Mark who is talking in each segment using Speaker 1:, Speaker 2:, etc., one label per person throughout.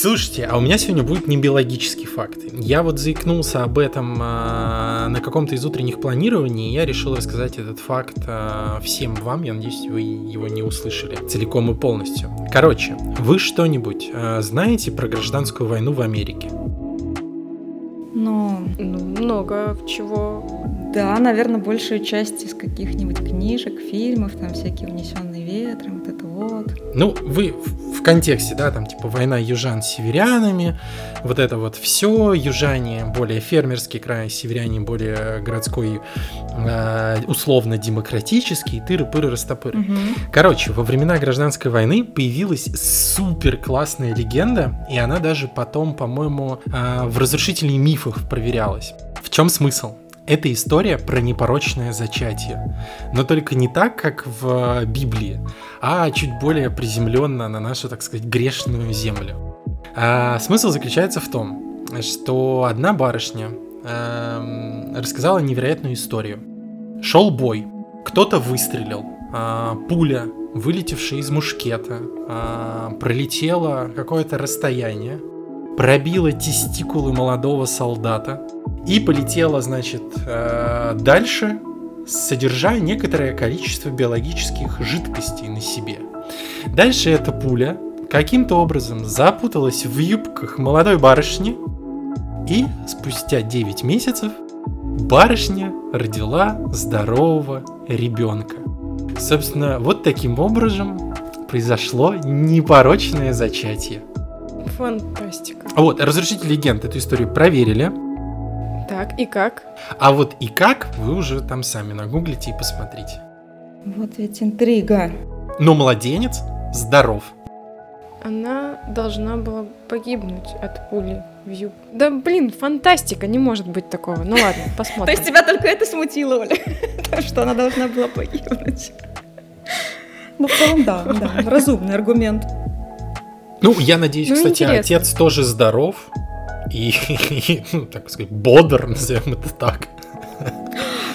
Speaker 1: Слушайте, а у меня сегодня будет не биологический факт. Я вот заикнулся об этом э, на каком-то из утренних планирований, и я решил рассказать этот факт э, всем вам. Я надеюсь, вы его не услышали целиком и полностью. Короче, вы что-нибудь э, знаете про гражданскую войну в Америке?
Speaker 2: Ну,
Speaker 3: Ну, много чего.
Speaker 2: да, наверное, большую часть из каких-нибудь книжек, фильмов, там всякие унесенные ветром, вот это вот.
Speaker 1: Ну, вы в контексте, да, там типа война южан с северянами, вот это вот все, южане более фермерский край, северяне более городской, э, условно-демократический, тыры-пыры, растопыры.
Speaker 2: Мгм.
Speaker 1: Короче, во времена гражданской войны появилась супер классная легенда, и она даже потом, по-моему, а, в разрушителей мифов проверялась. В чем смысл? Это история про непорочное зачатие. Но только не так, как в Библии, а чуть более приземленно на нашу, так сказать, грешную землю. А, смысл заключается в том, что одна барышня эм, рассказала невероятную историю. Шел бой, кто-то выстрелил, а, пуля, вылетевшая из мушкета, а, пролетела какое-то расстояние, пробила тестикулы молодого солдата и полетела, значит, э, дальше, содержа некоторое количество биологических жидкостей на себе. Дальше эта пуля каким-то образом запуталась в юбках молодой барышни, и спустя 9 месяцев барышня родила здорового ребенка. Собственно, вот таким образом произошло непорочное зачатие.
Speaker 3: Фантастика.
Speaker 1: Вот, разрушитель легенд эту историю проверили.
Speaker 3: Так, и как?
Speaker 1: А вот и как, вы уже там сами нагуглите и посмотрите.
Speaker 2: Вот ведь интрига.
Speaker 1: Но младенец здоров.
Speaker 3: Она должна была погибнуть от пули в юб. Да блин, фантастика, не может быть такого. Ну ладно,
Speaker 2: То
Speaker 3: посмотрим.
Speaker 2: есть тебя только это смутило, Оля? Что она должна была погибнуть? Ну, в целом, да, да, разумный аргумент.
Speaker 1: Ну, я надеюсь,
Speaker 3: Ну,
Speaker 1: кстати, отец тоже здоров. И, и, ну, так сказать, бодр, назовем это так.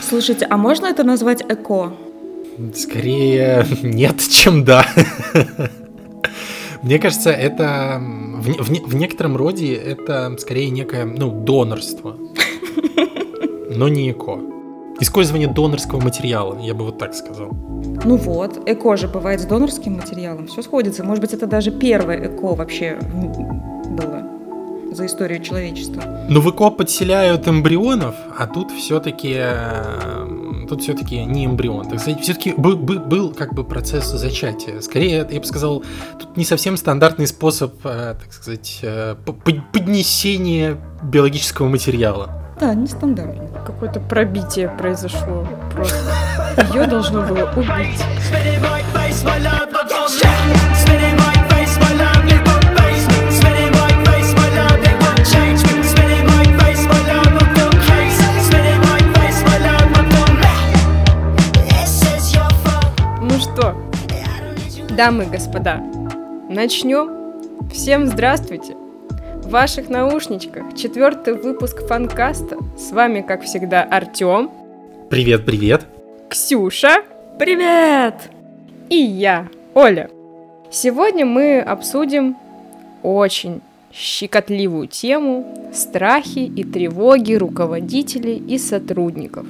Speaker 2: Слушайте, а можно это назвать эко?
Speaker 1: Скорее нет, чем да. Мне кажется, это в, в в некотором роде это скорее некое, ну, донорство. Но не эко. Использование донорского материала, я бы вот так сказал.
Speaker 2: Ну вот, эко же бывает с донорским материалом. Все сходится. Может быть, это даже первое эко вообще было за историю человечества.
Speaker 1: Ну, в ЭКО подселяют эмбрионов, а тут все-таки тут все-таки не эмбрион. Так сказать, все-таки был, был, был как бы процесс зачатия. Скорее, я бы сказал, тут не совсем стандартный способ, э, так сказать, э, поднесения биологического материала.
Speaker 2: Да, нестандартно.
Speaker 3: Какое-то пробитие произошло просто. Ее должно было убить. Дамы и господа, начнем. Всем здравствуйте. В ваших наушничках четвертый выпуск фанкаста. С вами, как всегда, Артем,
Speaker 1: Привет, привет.
Speaker 3: Ксюша
Speaker 2: Привет!
Speaker 3: и я, Оля. Сегодня мы обсудим очень щекотливую тему страхи и тревоги руководителей и сотрудников.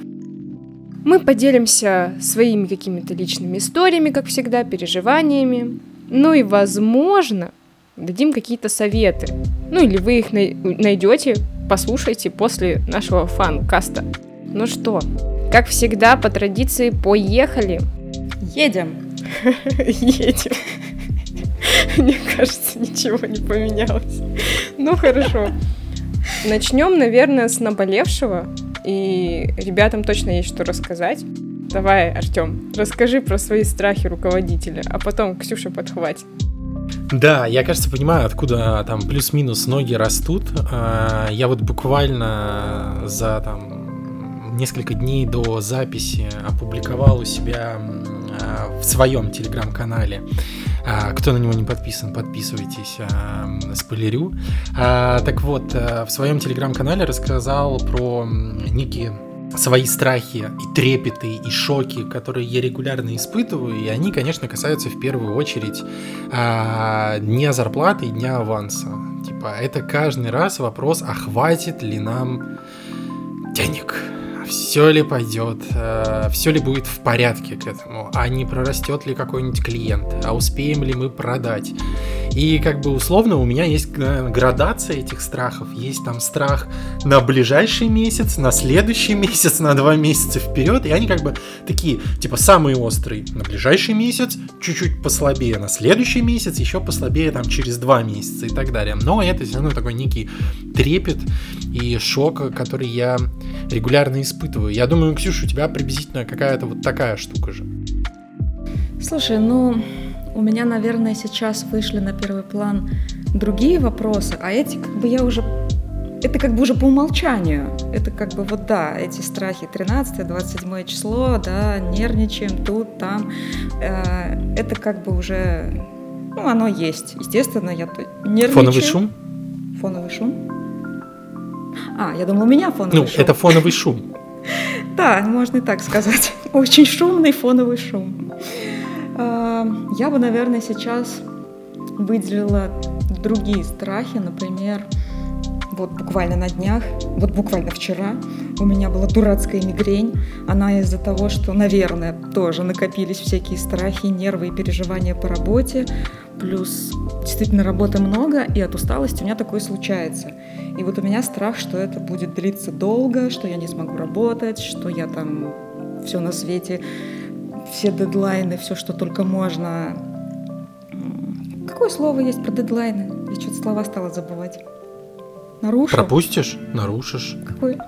Speaker 3: Мы поделимся своими какими-то личными историями, как всегда, переживаниями. Ну и, возможно, дадим какие-то советы. Ну или вы их най- найдете, послушайте после нашего фан-каста. Ну что, как всегда, по традиции, поехали!
Speaker 2: Едем.
Speaker 3: Едем. Мне кажется, ничего не поменялось. Ну хорошо. Начнем, наверное, с наболевшего. И ребятам точно есть что рассказать. Давай, Артем, расскажи про свои страхи руководителя, а потом Ксюша подхватит.
Speaker 1: Да, я, кажется, понимаю, откуда там плюс-минус ноги растут. А, Я вот буквально за там несколько дней до записи опубликовал у себя а, в своем телеграм-канале. А, Кто на него не подписан, подписывайтесь, м, спойлерю. Так вот, в своем телеграм-канале рассказал про некие свои страхи и трепеты и шоки, которые я регулярно испытываю, и они, конечно, касаются в первую очередь а, дня зарплаты и дня аванса. Типа, это каждый раз вопрос, а хватит ли нам денег? Все ли пойдет, э, все ли будет в порядке к этому, а не прорастет ли какой-нибудь клиент, а успеем ли мы продать. И как бы условно у меня есть э, градация этих страхов. Есть там страх на ближайший месяц, на следующий месяц, на два месяца вперед. И они как бы такие, типа, самые острые на ближайший месяц, чуть-чуть послабее на следующий месяц, еще послабее там через два месяца и так далее. Но это все равно такой некий трепет и шок, который я регулярно испытываю. Я думаю, Ксюша, у тебя приблизительно какая-то вот такая штука же.
Speaker 2: Слушай, ну, у меня, наверное, сейчас вышли на первый план другие вопросы, а эти как бы я уже... Это как бы уже по умолчанию. Это как бы вот да, эти страхи 13-27 число, да, нервничаем тут, там. Э, это как бы уже... Ну, оно есть. Естественно, я нервничаю.
Speaker 1: Фоновый шум?
Speaker 2: Фоновый шум? А, я думала, у меня фоновый
Speaker 1: ну,
Speaker 2: шум.
Speaker 1: это фоновый шум.
Speaker 2: Да, можно и так сказать. Очень шумный фоновый шум. А, я бы, наверное, сейчас выделила другие страхи, например, вот буквально на днях, вот буквально вчера у меня была дурацкая мигрень. Она из-за того, что, наверное, тоже накопились всякие страхи, нервы и переживания по работе. Плюс действительно работы много, и от усталости у меня такое случается. И вот у меня страх, что это будет длиться долго, что я не смогу работать, что я там все на свете, все дедлайны, все, что только можно. Какое слово есть про дедлайны? Я что-то слова стала забывать. Нарушу?
Speaker 1: Пропустишь? Нарушишь.
Speaker 2: Какой?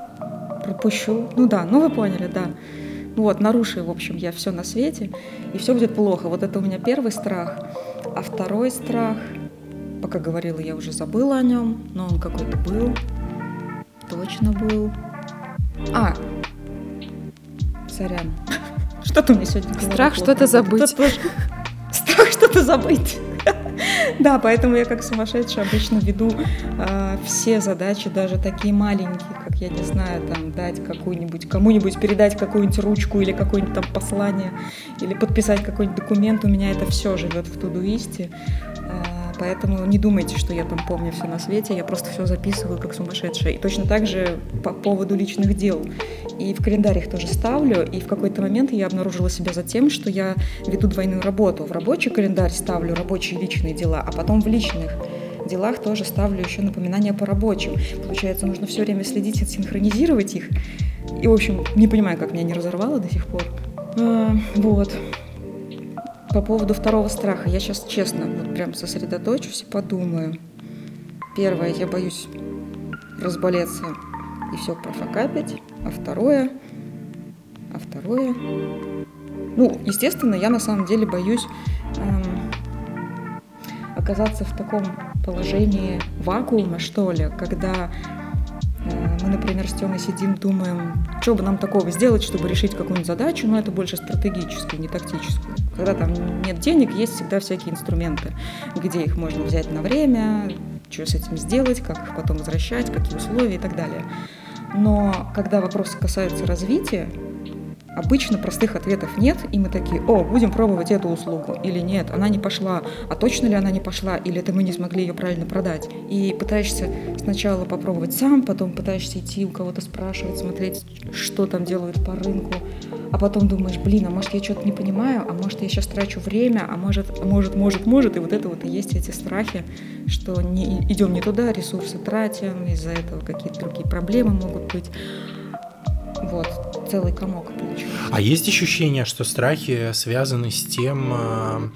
Speaker 2: Пропущу. Ну да, ну вы поняли, да. Вот, нарушу, в общем, я все на свете, и все будет плохо. Вот это у меня первый страх. А второй страх — Пока говорила, я уже забыла о нем, но он какой-то был. Точно был. А, сорян. Что-то меня сегодня
Speaker 3: Страх что-то забыть.
Speaker 2: Страх что-то забыть. Да, поэтому я как сумасшедшая обычно веду э, все задачи, даже такие маленькие, как, я не знаю, там, дать какую-нибудь, кому-нибудь передать какую-нибудь ручку или какое-нибудь там послание, или подписать какой-нибудь документ, у меня это все живет в Тудуисте. Поэтому не думайте, что я там помню все на свете, я просто все записываю как сумасшедшая. И точно так же по поводу личных дел. И в календарях тоже ставлю, и в какой-то момент я обнаружила себя за тем, что я веду двойную работу. В рабочий календарь ставлю рабочие личные дела, а потом в личных делах тоже ставлю еще напоминания по рабочим. Получается, нужно все время следить, отсинхронизировать их. И, в общем, не понимаю, как меня не разорвало до сих пор. А, вот. По поводу второго страха, я сейчас честно вот прям сосредоточусь и подумаю. Первое, я боюсь разболеться и все профокапить. А второе, а второе, ну, естественно, я на самом деле боюсь эм, оказаться в таком положении вакуума, что ли, когда мы, например, с Тёмой сидим, думаем, что бы нам такого сделать, чтобы решить какую-нибудь задачу, но это больше стратегическую, не тактическую. Когда там нет денег, есть всегда всякие инструменты, где их можно взять на время, что с этим сделать, как их потом возвращать, какие условия и так далее. Но когда вопросы касаются развития, Обычно простых ответов нет, и мы такие, о, будем пробовать эту услугу, или нет, она не пошла, а точно ли она не пошла, или это мы не смогли ее правильно продать. И пытаешься сначала попробовать сам, потом пытаешься идти у кого-то спрашивать, смотреть, что там делают по рынку, а потом думаешь, блин, а может я что-то не понимаю, а может я сейчас трачу время, а может, может, может, может, и вот это вот и есть эти страхи, что не, идем не туда, ресурсы тратим, из-за этого какие-то другие проблемы могут быть. Вот, целый комок получился.
Speaker 1: А есть ощущение, что страхи связаны с тем, а,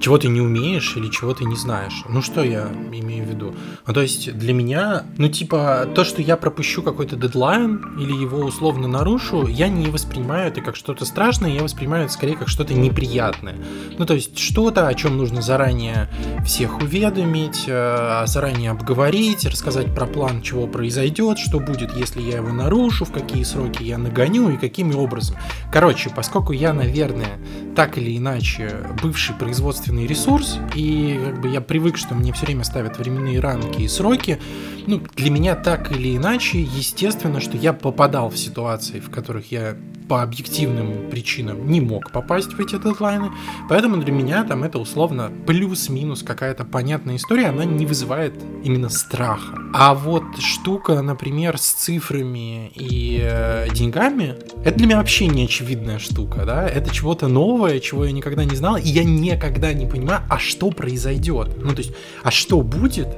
Speaker 1: чего ты не умеешь или чего ты не знаешь? Ну, что я имею в виду? Ну, то есть для меня, ну, типа, то, что я пропущу какой-то дедлайн или его условно нарушу, я не воспринимаю это как что-то страшное, я воспринимаю это скорее как что-то неприятное. Ну, то есть что-то, о чем нужно заранее всех уведомить, а, заранее обговорить, рассказать про план, чего произойдет, что будет, если я его нарушу, в какие сроки сроки я нагоню и какими образом. Короче, поскольку я, наверное, так или иначе бывший производственный ресурс, и как бы я привык, что мне все время ставят временные рамки и сроки, ну, для меня так или иначе, естественно, что я попадал в ситуации, в которых я по объективным причинам не мог попасть в эти дедлайны, поэтому для меня там это условно плюс-минус какая-то понятная история, она не вызывает именно страха. А вот штука, например, с цифрами и э, деньгами, это для меня вообще не очевидная штука, да, это чего-то новое, чего я никогда не знал, и я никогда не понимаю, а что произойдет, ну то есть, а что будет,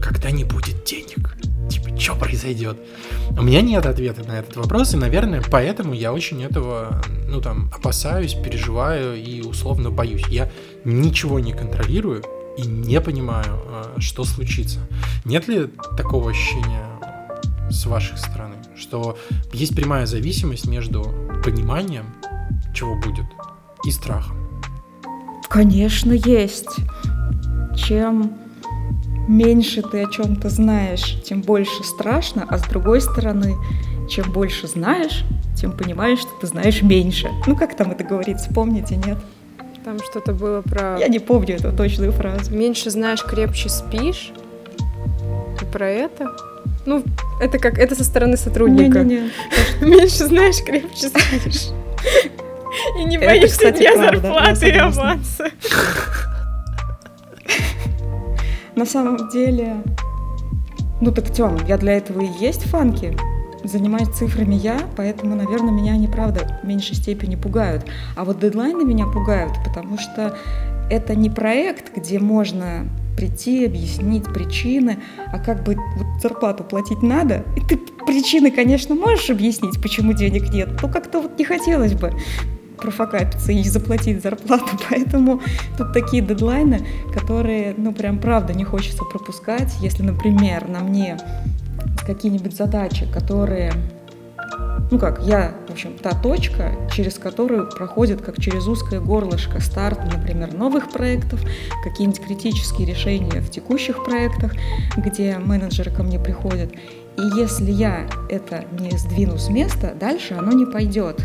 Speaker 1: когда не будет денег? Типа, что произойдет? У меня нет ответа на этот вопрос, и, наверное, поэтому я очень этого, ну, там, опасаюсь, переживаю и условно боюсь. Я ничего не контролирую и не понимаю, э, что случится. Нет ли такого ощущения с вашей стороны, что есть прямая зависимость между пониманием, чего будет, и страхом?
Speaker 2: Конечно, есть. Чем меньше ты о чем-то знаешь, тем больше страшно, а с другой стороны, чем больше знаешь, тем понимаешь, что ты знаешь меньше. Ну как там это говорится, помните, нет?
Speaker 3: Там что-то было про...
Speaker 2: Я не помню эту точную фразу.
Speaker 3: Меньше знаешь, крепче спишь. И про это? Ну, это как... Это со стороны сотрудника.
Speaker 2: Не-не-не.
Speaker 3: Меньше знаешь, крепче спишь. И не
Speaker 2: Это,
Speaker 3: боишься
Speaker 2: кстати,
Speaker 3: дня
Speaker 2: правда,
Speaker 3: зарплаты и аванса.
Speaker 2: На самом деле, ну так, Тём, я для этого и есть фанки. Занимаюсь цифрами я, поэтому, наверное, меня они, правда, в меньшей степени пугают. А вот дедлайны меня пугают, потому что это не проект, где можно прийти, объяснить причины, а как бы вот зарплату платить надо, и ты причины, конечно, можешь объяснить, почему денег нет, но как-то вот не хотелось бы профокапиться и заплатить зарплату, поэтому тут такие дедлайны, которые, ну, прям правда не хочется пропускать. Если, например, на мне какие-нибудь задачи, которые ну как, я, в общем, та точка, через которую проходит, как через узкое горлышко, старт, например, новых проектов, какие-нибудь критические решения в текущих проектах, где менеджеры ко мне приходят. И если я это не сдвину с места, дальше оно не пойдет.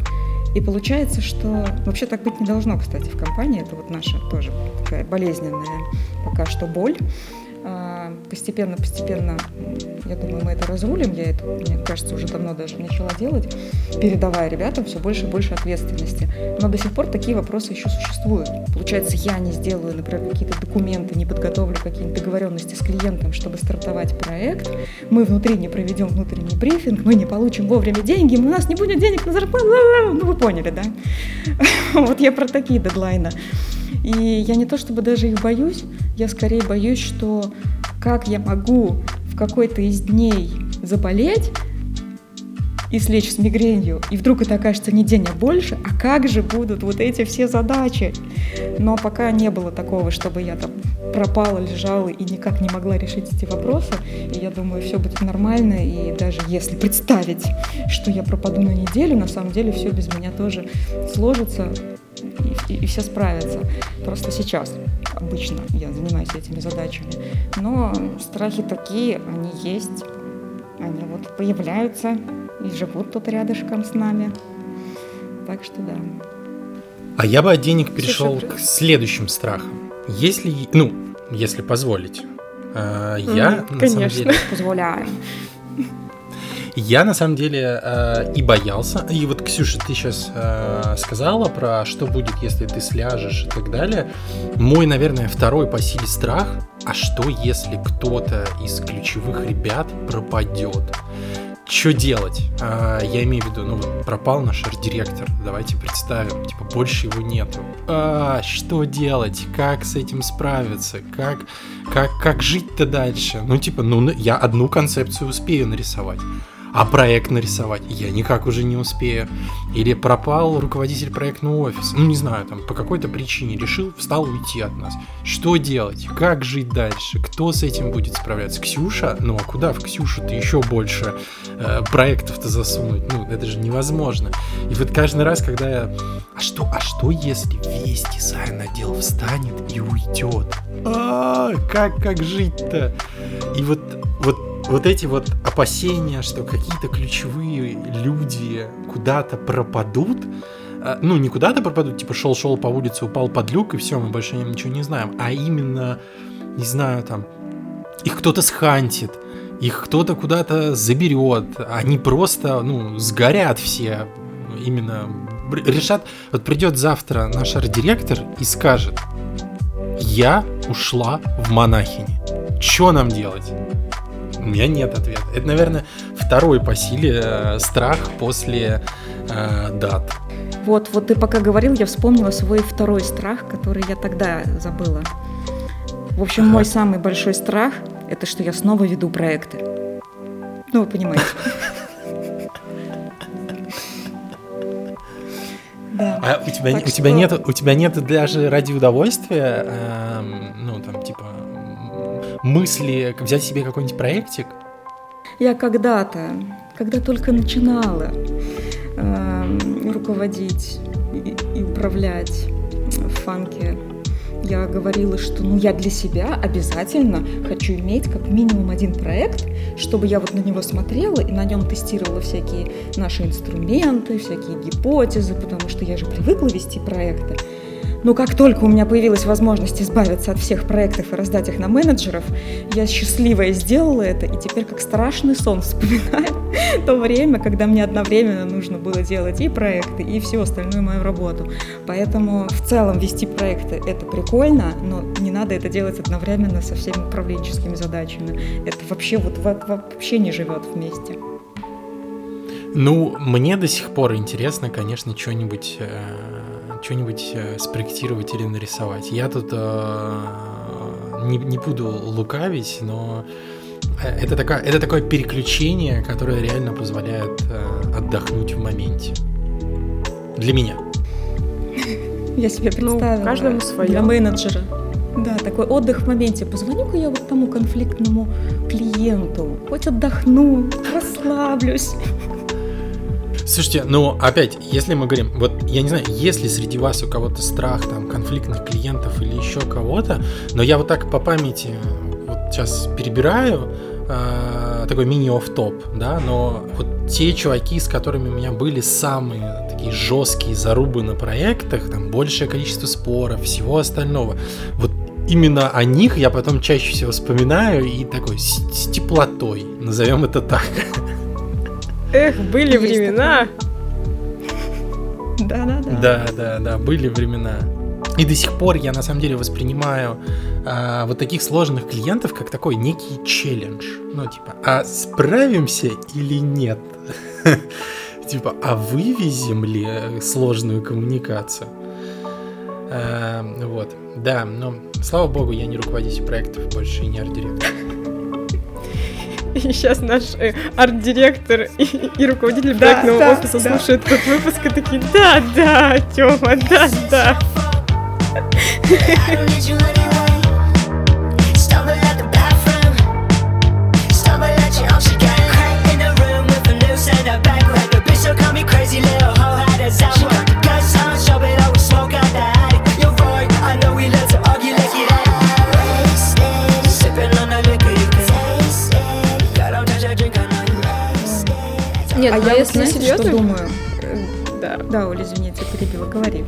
Speaker 2: И получается, что вообще так быть не должно, кстати, в компании. Это вот наша тоже такая болезненная пока что боль. А, Постепенно-постепенно, я думаю, мы это разрулим. Я это, мне кажется, уже давно даже начала делать, передавая ребятам все больше и больше ответственности. Но до сих пор такие вопросы еще существуют. Получается, я не сделаю, например, какие-то документы, не подготовлю какие-нибудь договоренности с клиентом, чтобы стартовать проект. Мы внутри не проведем внутренний брифинг, мы не получим вовремя деньги, у нас не будет денег на зарплату. Ну, вы поняли, да? Вот я про такие дедлайны. И я не то чтобы даже их боюсь, я скорее боюсь, что как я могу в какой-то из дней заболеть и слечь с мигренью, и вдруг это окажется не день, а больше, а как же будут вот эти все задачи? Но пока не было такого, чтобы я там пропала, лежала и никак не могла решить эти вопросы, и я думаю, все будет нормально, и даже если представить, что я пропаду на неделю, на самом деле все без меня тоже сложится, и, и- и все справятся. Просто сейчас обычно я занимаюсь этими задачами. Но страхи такие, они есть. Они вот появляются и живут тут рядышком с нами. Так что да.
Speaker 1: А я бы от денег перешел
Speaker 3: Слушай,
Speaker 1: к следующим страхам. Если, ну, если позволить. Э, Я,
Speaker 3: Мгм,
Speaker 1: на самом
Speaker 3: конечно.
Speaker 1: деле,
Speaker 2: Позволяю.
Speaker 1: Я на самом деле э, и боялся. И вот, Ксюша, ты сейчас сказала про что будет, если ты сляжешь и так далее. Мой, наверное, второй по силе страх. А что, если кто-то из ключевых ребят пропадет? Что делать? А, я имею в виду, ну, вот пропал наш арт-директор. Давайте представим, типа, больше его нету. А, что делать? Как с этим справиться? Как, как, как жить-то дальше? Ну, типа, ну, я одну концепцию успею нарисовать. А проект нарисовать я никак уже не успею. Или пропал руководитель проектного офиса. Ну, не знаю, там по какой-то причине решил, встал уйти от нас. Что делать? Как жить дальше? Кто с этим будет справляться? Ксюша? Ну, а куда в Ксюшу-то еще больше э, проектов-то засунуть? Ну, это же невозможно. И вот каждый раз, когда я... А что, а что если весь дизайн отдел встанет и уйдет? А, как, как жить-то? И вот, вот вот эти вот опасения, что какие-то ключевые люди куда-то пропадут, а, ну, не куда-то пропадут, типа шел-шел по улице, упал под люк, и все, мы больше ничего не знаем, а именно, не знаю, там, их кто-то схантит, их кто-то куда-то заберет, они просто, ну, сгорят все, именно решат, вот придет завтра наш арт-директор и скажет, я ушла в монахини, что нам делать? У меня нет ответа. Это, наверное, второй по силе э, страх после э, дат.
Speaker 2: Вот, вот ты пока говорил, я вспомнила свой второй страх, который я тогда забыла. В общем,
Speaker 1: Ага.
Speaker 2: мой самый большой страх – это что я снова веду проекты. Ну, вы понимаете. Да.
Speaker 1: А у тебя,
Speaker 2: Так
Speaker 1: у тебя
Speaker 2: что-
Speaker 1: нет, у тебя нет даже ради удовольствия, эм, ну там типа мысли взять себе какой-нибудь проектик?
Speaker 2: Я когда-то, когда только начинала эм, руководить и, и управлять в фанке, я говорила, что ну я для себя обязательно хочу иметь как минимум один проект, чтобы я вот на него смотрела и на нем тестировала всякие наши инструменты, всякие гипотезы, потому что я же привыкла вести проекты. Но как только у меня появилась возможность избавиться от всех проектов и раздать их на менеджеров, я счастливая сделала это, и теперь как страшный сон вспоминаю то время, когда мне одновременно нужно было делать и проекты, и всю остальную мою работу. Поэтому в целом вести проекты — это прикольно, но не надо это делать одновременно со всеми управленческими задачами. Это вообще вот во- вообще не живет вместе.
Speaker 1: Ну, мне до сих пор интересно, конечно, что-нибудь э, что-нибудь э, спроектировать или нарисовать. Я тут э, не, не буду лукавить, но э, это, такая, это такое переключение, которое реально позволяет э, отдохнуть в моменте. Для меня.
Speaker 2: Я себе
Speaker 3: Ну,
Speaker 2: представила.
Speaker 3: каждому своё.
Speaker 2: Для менеджера. Да, такой отдых в моменте. Позвоню-ка я вот тому конфликтному клиенту. Хоть отдохну, расслаблюсь.
Speaker 1: Слушайте, ну опять, если мы говорим, вот я не знаю, если среди вас у кого-то страх там конфликтных клиентов или еще кого-то, но я вот так по памяти вот сейчас перебираю э, такой мини оф топ да, но вот те чуваки, с которыми у меня были самые такие жесткие зарубы на проектах, там большее количество споров, всего остального, вот именно о них я потом чаще всего вспоминаю и такой с, с теплотой, назовем это так.
Speaker 3: Эх, были
Speaker 2: Есть
Speaker 3: времена.
Speaker 2: Да-да-да.
Speaker 1: Да, да, да, были времена. И до сих пор я на самом деле воспринимаю а, вот таких сложных клиентов как такой некий челлендж. Ну, типа, а справимся или нет? Типа, а вывезем ли сложную коммуникацию? А, Вот, да, но слава богу, я не руководитель проектов больше и не арт-директор.
Speaker 3: И сейчас наш э, арт-директор и, и руководитель
Speaker 2: Да,
Speaker 3: проектного
Speaker 2: да,
Speaker 3: офиса
Speaker 2: да.
Speaker 3: слушают этот выпуск и такие, да, да, Тёма, да, да.
Speaker 2: а я вот
Speaker 3: если
Speaker 2: знаете,
Speaker 3: серьезно,
Speaker 2: что думаю?
Speaker 3: э, да.
Speaker 2: Да, Оля, извините, перебила, говори.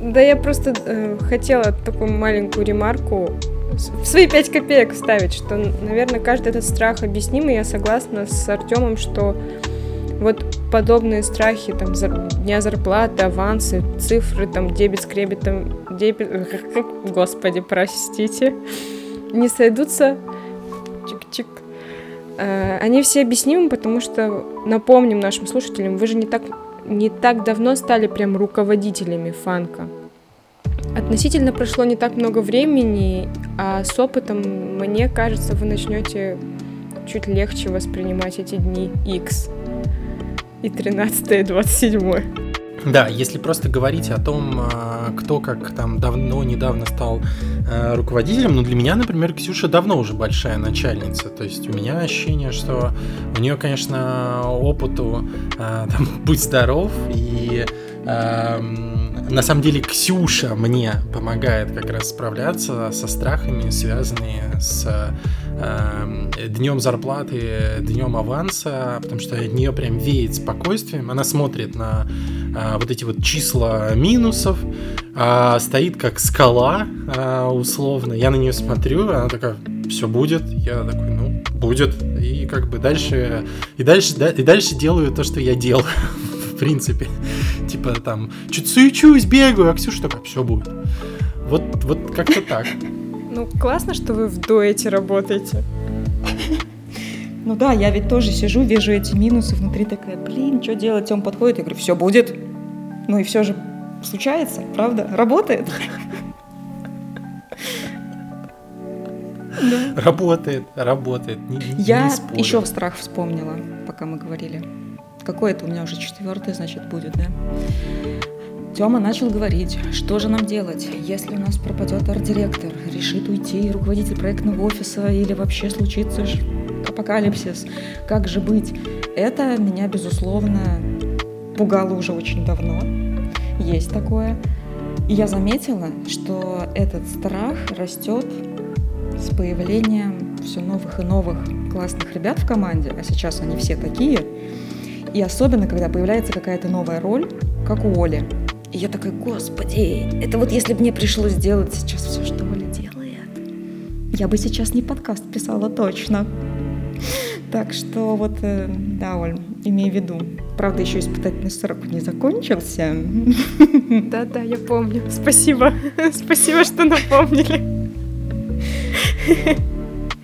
Speaker 3: Да я просто э, хотела такую маленькую ремарку в свои пять копеек вставить, что, наверное, каждый этот страх объясним, и я согласна с Артемом, что вот подобные страхи, там, зар- дня зарплаты, авансы, цифры, там, дебет с кребетом, дебет... Господи, простите, не сойдутся, они все объяснимы, потому что, напомним нашим слушателям, вы же не так, не так давно стали прям руководителями фанка. Относительно прошло не так много времени, а с опытом, мне кажется, вы начнете чуть легче воспринимать эти дни X и 13 и 27
Speaker 1: Да, если просто говорить о том, а, кто как там давно, недавно стал а, руководителем, ну для меня, например, Ксюша давно уже большая начальница. То есть у меня ощущение, что у нее, конечно, опыту а, там, будь здоров, и эм, на самом деле Ксюша мне помогает как раз справляться со страхами, связанными с эм, днем зарплаты, днем аванса, потому что от нее прям веет спокойствием. Она смотрит на э, вот эти вот числа минусов, а, стоит как скала а, условно. Я на нее смотрю, она такая, все будет. Я такой, ну, будет. И как бы дальше, и дальше, да, и дальше делаю то, что я делаю, в принципе. Типа там, чуть суечусь, бегаю, а Ксюша такая, все будет. Вот, вот как-то так.
Speaker 3: Ну, классно, что вы в дуэте работаете.
Speaker 2: Ну да, я ведь тоже сижу, вижу эти минусы внутри, такая, блин, что делать? Он подходит, я говорю, все будет. Ну и все же случается, правда? Работает. Да.
Speaker 1: Работает, работает. Не, не-
Speaker 2: Я
Speaker 1: не
Speaker 2: еще страх вспомнила, пока мы говорили. Какой это у меня уже четвертый, значит, будет, да? Тёма начал говорить, что же нам делать, если у нас пропадет арт-директор, решит уйти руководитель проектного офиса или вообще случится апокалипсис, как же быть? Это меня, безусловно, пугало уже очень давно. Есть такое. И я заметила, что этот страх растет с появлением все новых и новых классных ребят в команде, а сейчас они все такие, и особенно, когда появляется какая-то новая роль, как у Оли. И я такая, господи, это вот если бы мне пришлось делать сейчас все, что Оля делает, я бы сейчас не подкаст писала точно. Так что вот, э, да, Оль, имей в виду. Правда, еще испытательный срок не закончился.
Speaker 3: Да-да, я помню. Спасибо. Спасибо, что напомнили.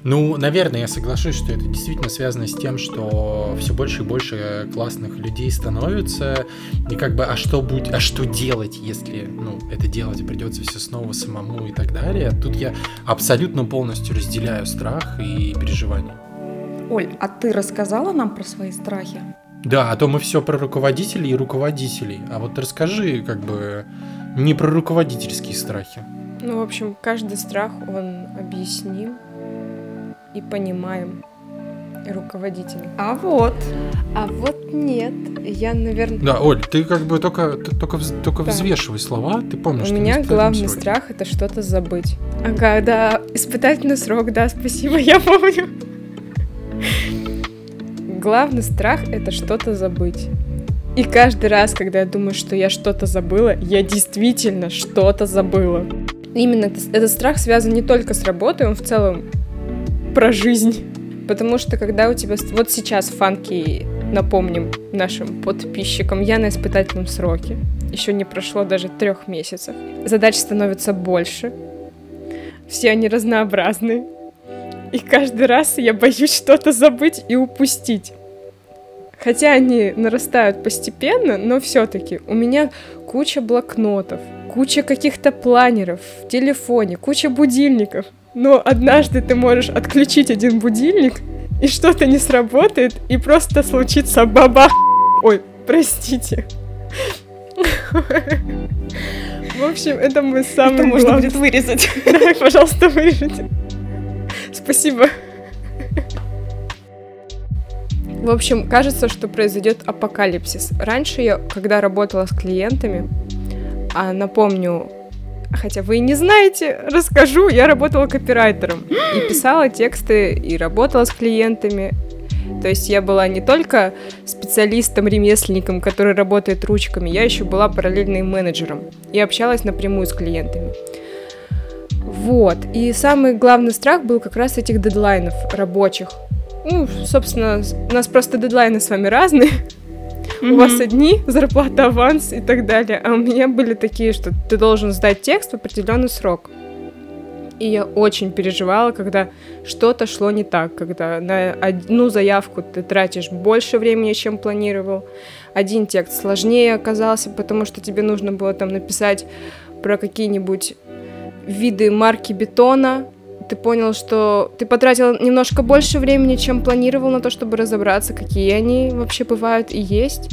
Speaker 1: Ну, наверное, я соглашусь, что это действительно связано с тем, что все больше и больше классных людей становится. И как бы, а что будет, а что делать, если, ну, это делать придется все снова самому и так далее. Тут я абсолютно полностью разделяю страх и переживания.
Speaker 2: Оль, а ты рассказала нам про свои страхи?
Speaker 1: Да, а то мы все про руководителей и руководителей. А вот расскажи, как бы, не про руководительские страхи.
Speaker 3: Ну, в общем, каждый страх, он объясним и понимаем руководителем.
Speaker 2: А вот.
Speaker 3: А вот нет, я, наверное...
Speaker 1: Да, Оль, ты как бы только, ты только, только
Speaker 3: Да.
Speaker 1: взвешивай слова, ты помнишь,
Speaker 3: У
Speaker 1: что
Speaker 3: меня главный
Speaker 1: срок.
Speaker 3: страх это что-то забыть. Ага, да, испытательный срок, да, спасибо, я помню. Главный страх это что-то забыть. И каждый раз, когда я думаю, что я что-то забыла, я действительно что-то забыла. Именно это- этот страх связан не только с работой, он в целом про жизнь. Потому что когда у тебя... Вот сейчас фанки, напомним нашим подписчикам, я на испытательном сроке. Еще не прошло даже трех месяцев. Задач становится больше. Все они разнообразные. И каждый раз я боюсь что-то забыть и упустить. Хотя они нарастают постепенно, но все-таки у меня куча блокнотов, куча каких-то планеров в телефоне, куча будильников. Но однажды ты можешь отключить один будильник, и что-то не сработает, и просто случится бабах. Ой, простите. В общем, это мой самый
Speaker 2: Это можно
Speaker 3: главный
Speaker 2: будет вырезать.
Speaker 3: да, пожалуйста, вырежите. Спасибо. В общем, кажется, что произойдет апокалипсис. Раньше я, когда работала с клиентами, а напомню, хотя вы и не знаете, расскажу, я работала копирайтером и писала тексты, и работала с клиентами. То есть я была не только специалистом, ремесленником, который работает ручками, я еще была параллельно и менеджером и общалась напрямую с клиентами. Вот. И самый главный страх был как раз этих дедлайнов рабочих. Ну, собственно, у нас просто дедлайны с вами разные. У вас одни, зарплата, аванс и так далее. А у меня были такие, что ты должен сдать текст в определенный срок. И я очень переживала, когда что-то шло не так, когда на одну заявку ты тратишь больше времени, чем планировал. Один текст сложнее оказался, потому что тебе нужно было там написать про какие-нибудь виды марки бетона. Ты понял, что ты потратил немножко больше времени, чем планировал на то, чтобы разобраться, какие они вообще бывают и есть.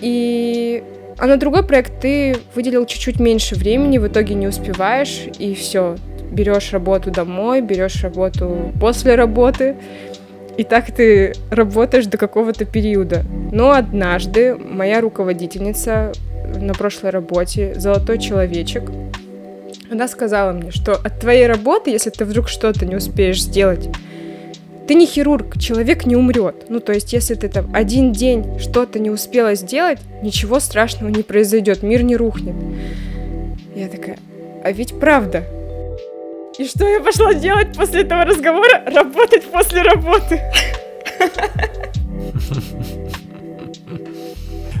Speaker 3: И а на другой проект ты выделил чуть-чуть меньше времени, в итоге не успеваешь, и все. Берешь работу домой, берешь работу после работы, И так ты работаешь до какого-то периода. Но однажды моя руководительница на прошлой работе, золотой человечек, она сказала мне, что от твоей работы, если ты вдруг что-то не успеешь сделать, ты не хирург, человек не умрет. Ну, то есть, если ты там один день что-то не успела сделать, ничего страшного не произойдет, мир не рухнет. Я такая, а ведь правда. И что я пошла делать после этого разговора? Работать после работы.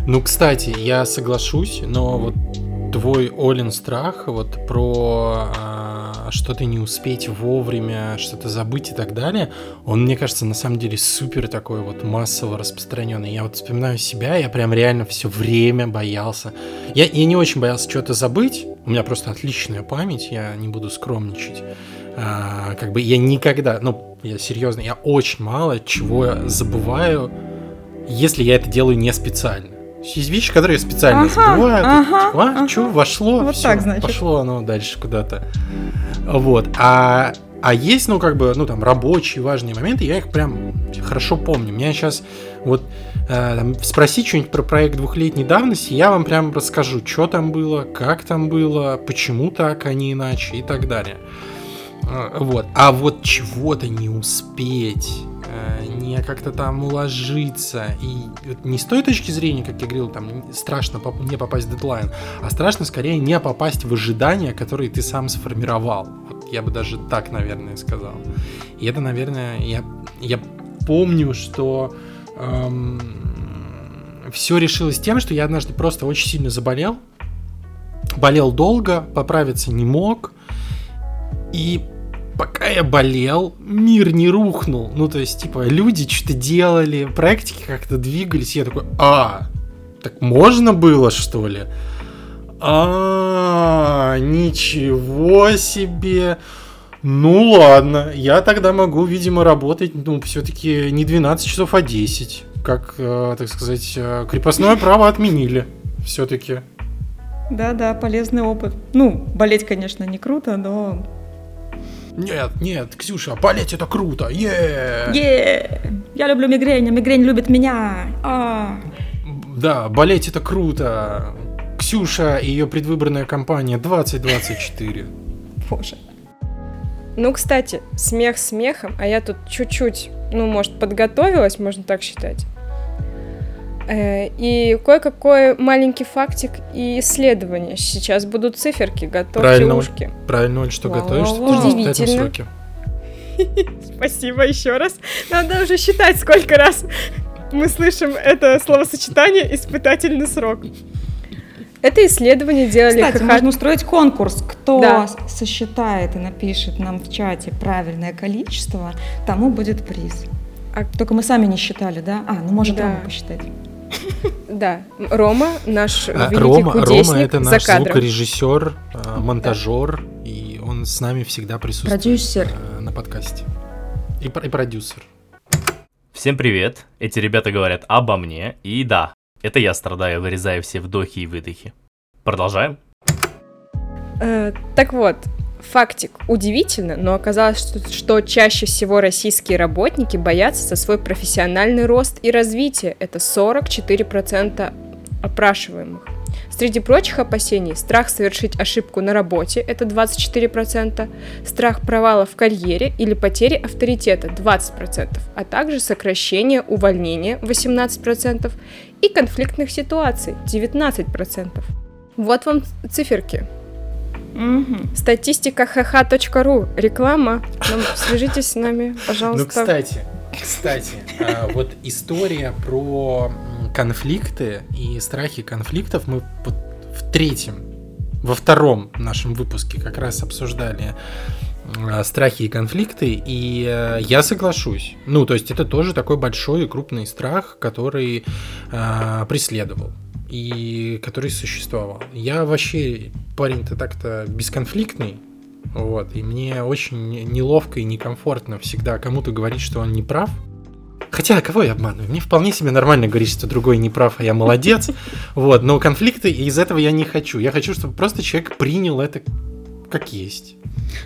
Speaker 1: Ну, кстати, я соглашусь, но вот твой Олин страх вот про а, что-то не успеть вовремя, что-то забыть и так далее, он, мне кажется, на самом деле супер такой вот массово распространенный. Я вот вспоминаю себя, я прям реально все время боялся. Я, я не очень боялся что-то забыть, у меня просто отличная память, я не буду скромничать. А, как бы я никогда, ну, я серьезно, я очень мало чего забываю, если я это делаю не специально. Есть вещи, которые специально
Speaker 2: Ага,
Speaker 1: забываю. тут,
Speaker 2: ага,
Speaker 1: типа, а,
Speaker 2: ага.
Speaker 1: вошло,
Speaker 2: Вот
Speaker 1: всё,
Speaker 2: так, значит.
Speaker 1: пошло оно дальше куда-то. Вот. А, а есть, ну, как бы, ну, там, рабочие важные моменты, я их прям хорошо помню. Меня сейчас вот э, там, спроси что-нибудь про проект двухлетней давности, я вам прям расскажу, что там было, как там было, почему так, а не иначе и так далее. А, Вот. А вот чего-то не успеть, э, не как-то там уложиться. И не с той точки зрения, как я говорил, там страшно не попасть в дедлайн, а страшно скорее не попасть в ожидания, которые ты сам сформировал. Вот я бы даже так, наверное, сказал. И это, наверное, я, я помню, что все решилось тем, что я однажды просто очень сильно заболел. Болел долго, поправиться не мог. И пока я болел, мир не рухнул. Ну, то есть, типа, люди что-то делали, практики как-то двигались. Я такой, а, так можно было, что ли? А, ничего себе. Ну ладно, я тогда могу, видимо, работать, ну, все-таки не 12 часов, а 10. Как, э, так сказать, э, крепостное право отменили. Все-таки.
Speaker 2: Да-да, полезный опыт. Ну, болеть, конечно, не круто, но...
Speaker 1: Нет, нет, Ксюша, болеть это круто, е
Speaker 2: Е, я люблю мигрень, а мигрень любит меня. А.
Speaker 1: Да, болеть это круто. Ксюша и ее предвыборная кампания 2024.
Speaker 2: Боже.
Speaker 3: Ну, кстати, смех смехом, а я тут чуть-чуть, ну, может, подготовилась, можно так считать. Э, И кое-какой маленький фактик и исследование. Сейчас будут циферки, готовьте
Speaker 1: Правильно.
Speaker 3: ушки.
Speaker 1: Правильно, Оль, что
Speaker 2: Вау,
Speaker 1: этом
Speaker 3: Удивительно. Спасибо еще раз. Надо уже считать, сколько раз мы слышим это словосочетание «испытательный срок». Это исследование делали
Speaker 2: Кстати,
Speaker 3: ХХ
Speaker 2: можно устроить конкурс. Кто
Speaker 3: Да.
Speaker 2: сосчитает и напишет нам в чате правильное количество, тому будет приз.
Speaker 3: А-
Speaker 2: Только мы сами не считали, да? А, ну может
Speaker 3: Да.
Speaker 2: Рома посчитать.
Speaker 3: Да, Рома, наш
Speaker 1: А, Рома, Рома это наш звукорежиссер, а, монтажер, и он с нами всегда присутствует
Speaker 2: Продюсер.
Speaker 1: а, на подкасте. И продюсер.
Speaker 4: Всем привет! Эти ребята говорят обо мне, и да, это я страдаю, вырезая все вдохи и выдохи. Продолжаем?
Speaker 3: Э, так вот, фактик удивительно, но оказалось, что, что чаще всего российские работники боятся за свой профессиональный рост и развитие. Это 44% опрашиваемых. Среди прочих опасений страх совершить ошибку на работе – это 24%, страх провала в карьере или потери авторитета – 20%, а также сокращение, увольнение – 18% и конфликтных ситуаций – 19%. Вот вам циферки.
Speaker 2: Мгм.
Speaker 3: Статистика hh.ru. Реклама. Нам свяжитесь с нами, пожалуйста.
Speaker 1: Ну, кстати, кстати, а, вот история про конфликты и страхи конфликтов мы в третьем, во втором нашем выпуске как раз обсуждали а, страхи и конфликты, и э, я соглашусь. Ну, то есть это тоже такой большой и крупный страх, который а, преследовал и который существовал. Я вообще парень-то так-то бесконфликтный, вот, и мне очень не- неловко и некомфортно всегда кому-то говорить, что он не прав. Хотя, кого я обманываю? Мне вполне себе нормально говорить, что другой не прав, а я молодец. Вот, но конфликты из этого я не хочу. Я хочу, чтобы просто человек принял это как есть.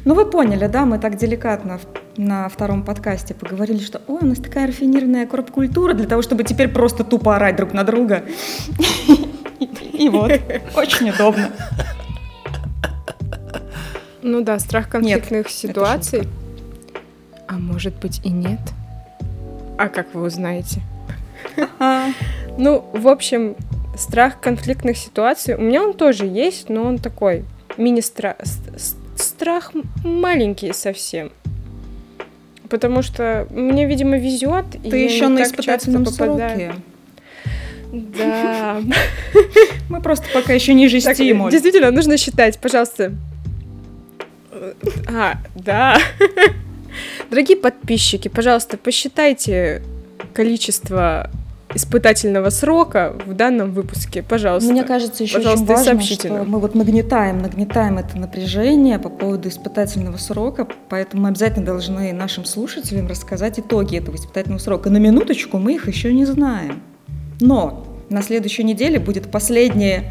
Speaker 2: Ну, вы поняли, да, мы так деликатно на втором подкасте поговорили, что ой, у нас такая рафинированная корп-культура для того, чтобы теперь просто тупо орать друг на друга. И- И вот, очень удобно.
Speaker 3: Ну да, страх конфликтных ситуаций. А может быть и нет? А как вы узнаете? Ну, в общем, страх конфликтных ситуаций, у меня он тоже есть, но он такой мини-страх. Страх маленький совсем. Потому что мне, видимо, везет. и
Speaker 2: Ты еще на испытательном сроке.
Speaker 3: Да.
Speaker 2: Мы просто пока еще ниже
Speaker 3: Так,
Speaker 2: стимуль.
Speaker 3: действительно, нужно считать, пожалуйста. А, да. Дорогие подписчики, пожалуйста, посчитайте количество испытательного срока в данном выпуске, пожалуйста.
Speaker 2: Мне кажется, еще
Speaker 3: Пожалуйста,
Speaker 2: очень важно,
Speaker 3: сообщите
Speaker 2: что
Speaker 3: нам.
Speaker 2: мы вот нагнетаем, нагнетаем это напряжение по поводу испытательного срока, поэтому мы обязательно должны нашим слушателям рассказать итоги этого испытательного срока. На минуточку мы их еще не знаем. Но на следующей неделе будет последнее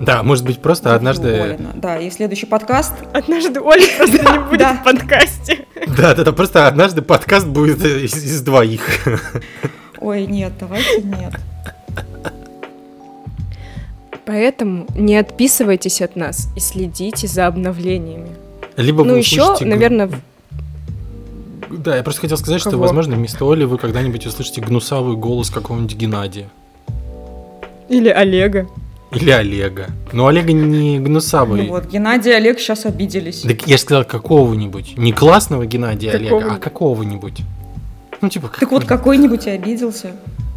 Speaker 1: Да, может быть, просто однажды...
Speaker 2: Уволена. Да, и следующий подкаст.
Speaker 3: Однажды Оли просто не будет
Speaker 2: Да.
Speaker 3: в подкасте.
Speaker 1: Да, да, да, просто однажды подкаст будет из, двоих.
Speaker 2: Ой, нет, давайте нет.
Speaker 3: Поэтому не отписывайтесь от нас и следите за обновлениями.
Speaker 1: Либо
Speaker 3: ну,
Speaker 1: вы
Speaker 3: еще, наверное,
Speaker 1: Да, я просто хотел сказать, что,
Speaker 3: Кого?
Speaker 1: возможно, вместо Оли вы когда-нибудь услышите гнусавый голос какого-нибудь Геннадия.
Speaker 3: или Олега.
Speaker 1: Или Олега. Но Олега не гнусавый.
Speaker 2: Ну вот, Геннадий и Олег сейчас обиделись.
Speaker 1: Так я же сказал какого-нибудь. Не классного Геннадия Олега, а
Speaker 3: Какого-нибудь.
Speaker 1: какого-нибудь. Ну, типа...
Speaker 2: Так вот, какой-нибудь и обиделся.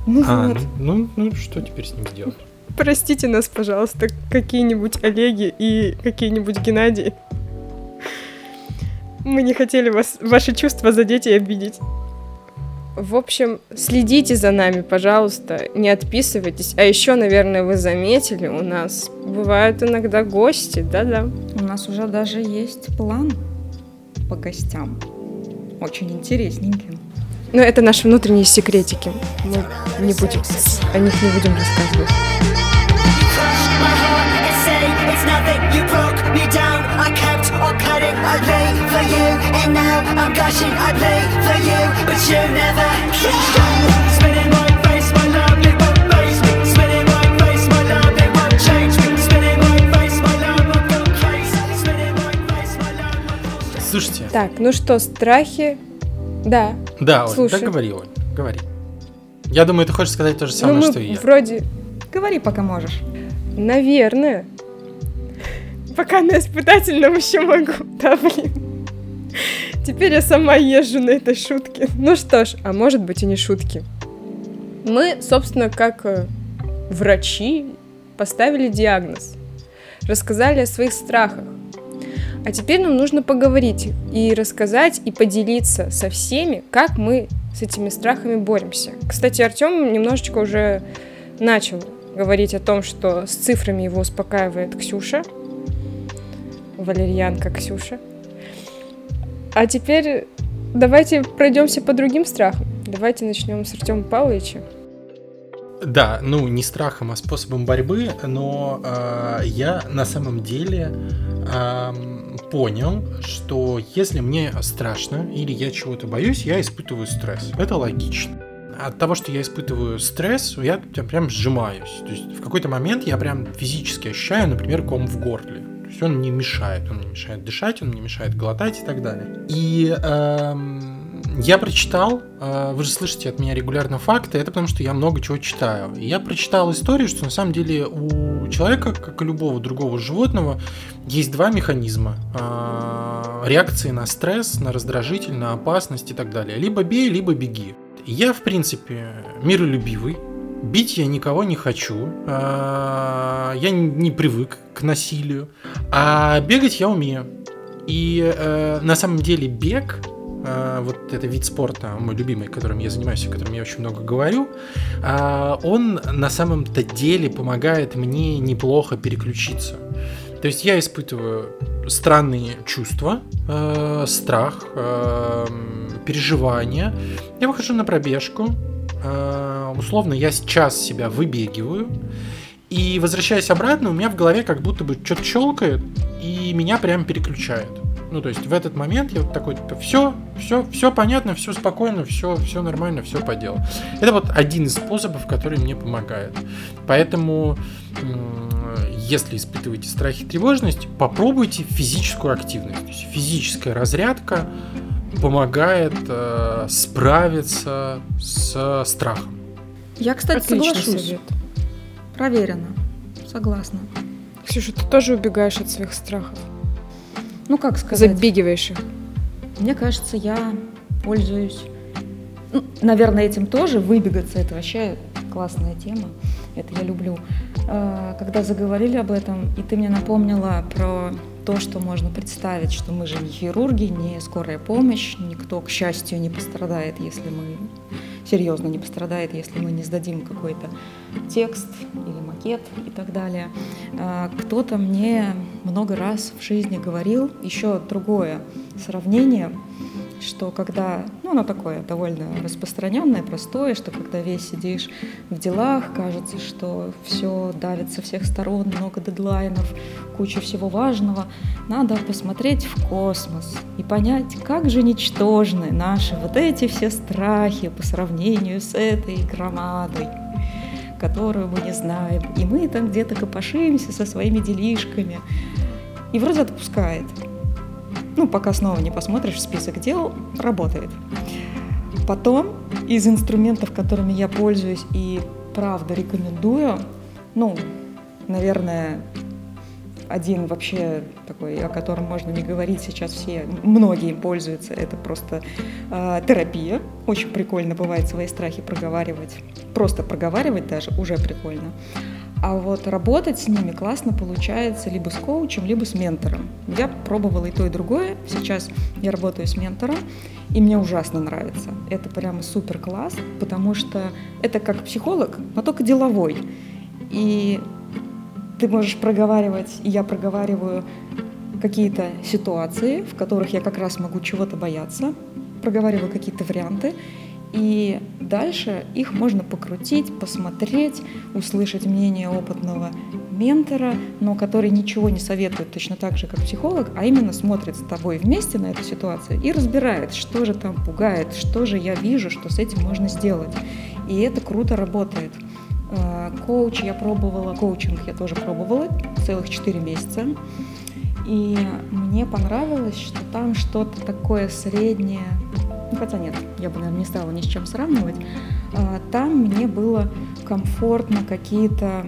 Speaker 2: Ну
Speaker 1: А,
Speaker 2: вот.
Speaker 1: ну, ну, ну, что теперь с ним сделать?
Speaker 3: Простите нас, пожалуйста, какие-нибудь Олеги и какие-нибудь Геннадии. Мы не хотели вас, ваши чувства задеть и обидеть. В общем, следите за нами, пожалуйста, не отписывайтесь. А еще, наверное, вы заметили, у нас бывают иногда гости, да-да.
Speaker 2: У нас уже даже есть план по гостям. Очень интересненький.
Speaker 3: Но это наши внутренние секретики. Мы не будем, о них не будем рассказывать.
Speaker 5: I lay for you, and now I'm gushing. I play for you, but you never can.
Speaker 6: Spinning my face, my love, it won't face. Spinning my face, my love, it won't change me. Spinning my face, my love, I'll go crazy. Spinning my face, my love,
Speaker 1: Слушайте,
Speaker 3: Так, ну что, страхи? Да.
Speaker 1: да, Оль,
Speaker 3: слушай.
Speaker 1: так говори, Оль, говори. Я думаю, ты хочешь сказать то же
Speaker 3: Ну,
Speaker 1: самое,
Speaker 3: мы
Speaker 1: что и я.
Speaker 3: вроде
Speaker 2: Говори, пока можешь.
Speaker 3: Наверное. Пока на испытательном еще могу. Да, блин. Теперь я сама езжу на этой шутке. Ну что ж, а может быть и не шутки. Мы, собственно, как э, врачи, поставили диагноз. Рассказали о своих страхах. А теперь нам нужно поговорить и рассказать, и поделиться со всеми, как мы с этими страхами боремся. Кстати, Артем немножечко уже начал говорить о том, что с цифрами его успокаивает Ксюша. Валерьянка Ксюша. А теперь давайте пройдемся по другим страхам. Давайте начнем с Артема Павловича.
Speaker 1: Да, ну не страхом, а способом борьбы, но э, я на самом деле ам, понял, что если мне страшно или я чего-то боюсь, я испытываю стресс. Это логично. От того, что я испытываю стресс, я прям сжимаюсь. То есть в какой-то момент я прям физически ощущаю, например, ком в горле. Есть он мне мешает, он мне мешает дышать, он мне мешает глотать и так далее. И эм, я прочитал, э, вы же слышите от меня регулярно факты, это потому что я много чего читаю. И я прочитал историю, что на самом деле у человека, как и любого другого животного, есть два механизма э, реакции на стресс, на раздражитель, на опасность и так далее. Либо бей, либо беги. Я, в принципе, миролюбивый, Бить я никого не хочу. а, Я не привык к насилию. А бегать я умею. И э, на самом деле бег, э, вот это вид спорта, мой любимый, которым я занимаюсь, о котором я очень много говорю, а, он на самом-то деле помогает мне неплохо переключиться. То есть я испытываю странные чувства, э, страх, переживания. Я выхожу на пробежку, условно я сейчас себя выбегиваю, И возвращаясь обратно, у меня в голове как будто бы что-то щелкает, и меня прям переключает. Ну, то есть в этот момент я вот такой, типа, все, все, все понятно, все спокойно, все, все нормально, все по делу. Это вот один из способов, который мне помогает. Поэтому, если испытываете страх и тревожность, попробуйте физическую активность. То есть физическая разрядка помогает э, справиться с страхом.
Speaker 2: Я, кстати,
Speaker 3: Отличный
Speaker 2: соглашусь.
Speaker 3: совет.
Speaker 2: Проверено. Согласна.
Speaker 3: Ксюша, ты тоже убегаешь от своих страхов.
Speaker 2: Ну, как сказать?
Speaker 3: Забегиваешь их.
Speaker 2: Мне кажется, я пользуюсь... ну, наверное, этим тоже выбегаться. Это вообще классная тема. Это я люблю. А, Когда заговорили об этом, и ты мне напомнила про то, что можно представить, что мы же не хирурги, не скорая помощь, никто, к счастью, не пострадает, если мы серьезно не пострадает, если мы не сдадим какой-то текст или макет и так далее. А, Кто-то мне много раз в жизни говорил еще другое сравнение, что когда, ну, оно такое довольно распространенное, простое, что когда весь сидишь в делах, кажется, что все давит со всех сторон, много дедлайнов, куча всего важного, надо посмотреть в космос и понять, как же ничтожны наши вот эти все страхи по сравнению с этой громадой которую мы не знаем. И мы там где-то копошимся со своими делишками. И вроде отпускает. Ну, пока снова не посмотришь список дел, работает. Потом из инструментов, которыми я пользуюсь и правда рекомендую, ну, наверное, один вообще такой, о котором можно не говорить сейчас все, многие им пользуются, это просто э, терапия. Очень прикольно бывает свои страхи проговаривать. Просто проговаривать даже уже прикольно. А вот работать с ними классно получается либо с коучем, либо с ментором. Я пробовала и то, и другое. Сейчас я работаю с ментором, и мне ужасно нравится. Это прямо супер класс, потому что это как психолог, но только деловой. И ты можешь проговаривать, и я проговариваю какие-то ситуации, в которых я как раз могу чего-то бояться, проговариваю какие-то варианты, и дальше их можно покрутить, посмотреть, услышать мнение опытного ментора, но который ничего не советует точно так же, как психолог, а именно смотрит с тобой вместе на эту ситуацию и разбирает, что же там пугает, что же я вижу, что с этим можно сделать. И это круто работает. Э, Коуч я пробовала, коучинг я тоже пробовала целых 4 месяца. И мне понравилось, что там что-то такое среднее. Ну, хотя нет, я бы, наверное, не стала ни с чем сравнивать. А, Там мне было комфортно какие-то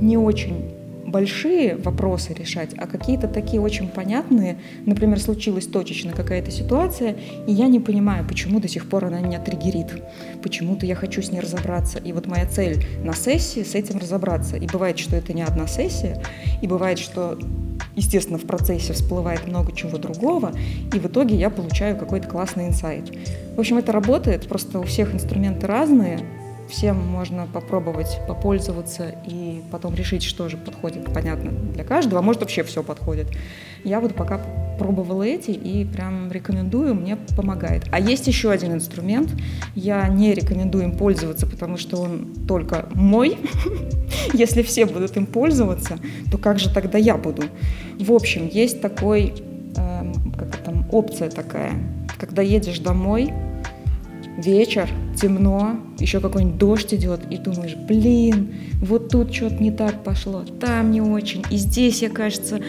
Speaker 2: не очень большие вопросы решать, а какие-то такие очень понятные. Например, случилась точечно какая-то ситуация, и я не понимаю, почему до сих пор она меня триггерит. Почему-то я хочу с ней разобраться. И вот моя цель на сессии с этим разобраться. И бывает, что это не одна сессия, и бывает, что естественно, в процессе всплывает много чего другого, и в итоге я получаю какой-то классный инсайт. В общем, это работает, просто у всех инструменты разные, всем можно попробовать попользоваться и потом решить, что же подходит, понятно, для каждого, а может вообще все подходит. Я вот пока пробовала эти и прям рекомендую, мне помогает. А есть еще один инструмент, я не рекомендую им пользоваться, потому что он только мой. Если все будут им пользоваться, то как же тогда я буду? В общем, есть такой, эм, как там, опция такая, когда едешь домой, вечер, темно, еще какой-нибудь дождь идет, и думаешь, блин, вот тут что-то не так пошло, там не очень, и здесь я, кажется,